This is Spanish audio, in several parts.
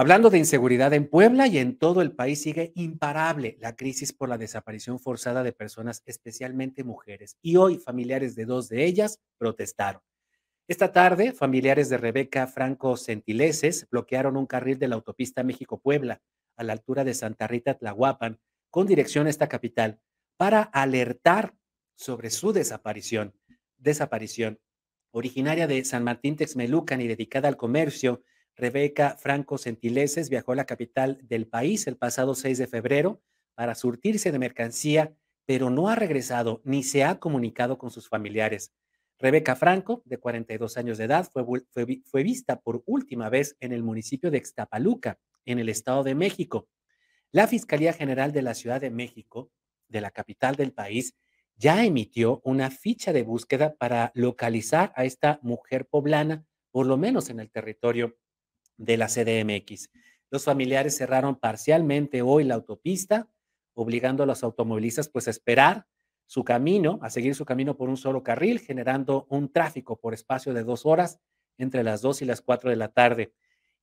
Hablando de inseguridad en Puebla y en todo el país sigue imparable la crisis por la desaparición forzada de personas, especialmente mujeres. Y hoy familiares de dos de ellas protestaron. Esta tarde, familiares de Rebeca Franco Centileses bloquearon un carril de la autopista México-Puebla a la altura de Santa Rita Tlahuapan con dirección a esta capital para alertar sobre su desaparición. Desaparición. Originaria de San Martín Texmelucan y dedicada al comercio, Rebeca Franco Centileses viajó a la capital del país el pasado 6 de febrero para surtirse de mercancía, pero no ha regresado ni se ha comunicado con sus familiares. Rebeca Franco, de 42 años de edad, fue, fue, vista por última vez en el municipio de Extapaluca, en el Estado de México. La Fiscalía General de la Ciudad de México, de la capital del país, ya emitió una ficha de búsqueda para localizar a esta mujer poblana, por lo menos en el territorio de la CDMX. Los familiares cerraron parcialmente hoy la autopista, obligando a los automovilistas pues a esperar su camino, a seguir su camino por un solo carril, generando un tráfico por espacio de dos horas entre las dos y las cuatro de la tarde.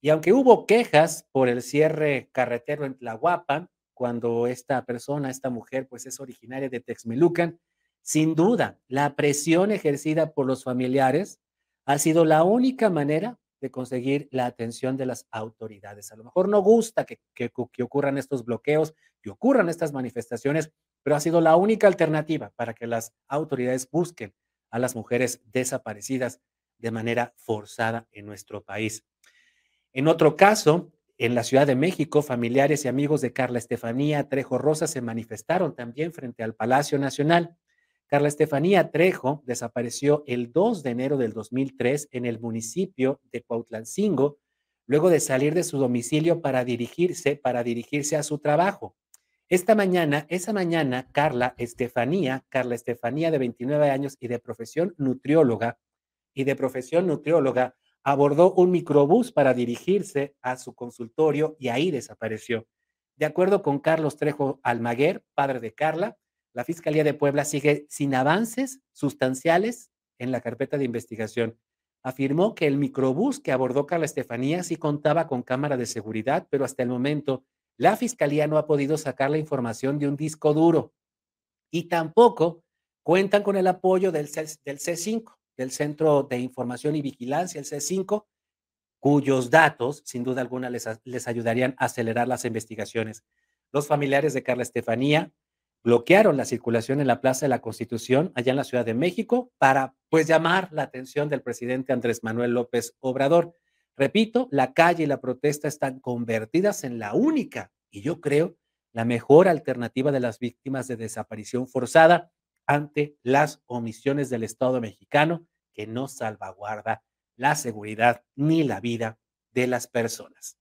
Y aunque hubo quejas por el cierre carretero en Tlahuapan, cuando esta persona, esta mujer, pues es originaria de Texmelucan, sin duda, la presión ejercida por los familiares ha sido la única manera de conseguir la atención de las autoridades. A lo mejor no gusta que, que, ocurran estos bloqueos, que ocurran estas manifestaciones, pero ha sido la única alternativa para que las autoridades busquen a las mujeres desaparecidas de manera forzada en nuestro país. En otro caso, en la Ciudad de México, familiares y amigos de Carla Estefanía Trejo Rosa se manifestaron también frente al Palacio Nacional. Carla Estefanía Trejo desapareció el 2 de enero del 2003 en el municipio de Cuautlancingo, luego de salir de su domicilio para dirigirse, para dirigirse a su trabajo. Esta mañana, esa mañana, Carla Estefanía, Carla Estefanía de 29 años y de profesión nutrióloga, y de profesión nutrióloga, abordó un microbús para dirigirse a su consultorio y ahí desapareció. De acuerdo con Carlos Trejo Almaguer, padre de Carla, la Fiscalía de Puebla sigue sin avances sustanciales en la carpeta de investigación. Afirmó que el microbús que abordó Carla Estefanía sí contaba con cámara de seguridad, pero hasta el momento la Fiscalía no ha podido sacar la información de un disco duro y tampoco cuentan con el apoyo del, C, del C5, del Centro de Información y Vigilancia, el C5, cuyos datos, sin duda alguna, les, les ayudarían a acelerar las investigaciones. Los familiares de Carla Estefanía bloquearon la circulación en la Plaza de la Constitución, allá en la Ciudad de México, para pues llamar la atención del presidente Andrés Manuel López Obrador. Repito, la calle y la protesta están convertidas en la única y yo creo la mejor alternativa de las víctimas de desaparición forzada ante las omisiones del Estado mexicano que no salvaguarda la seguridad ni la vida de las personas.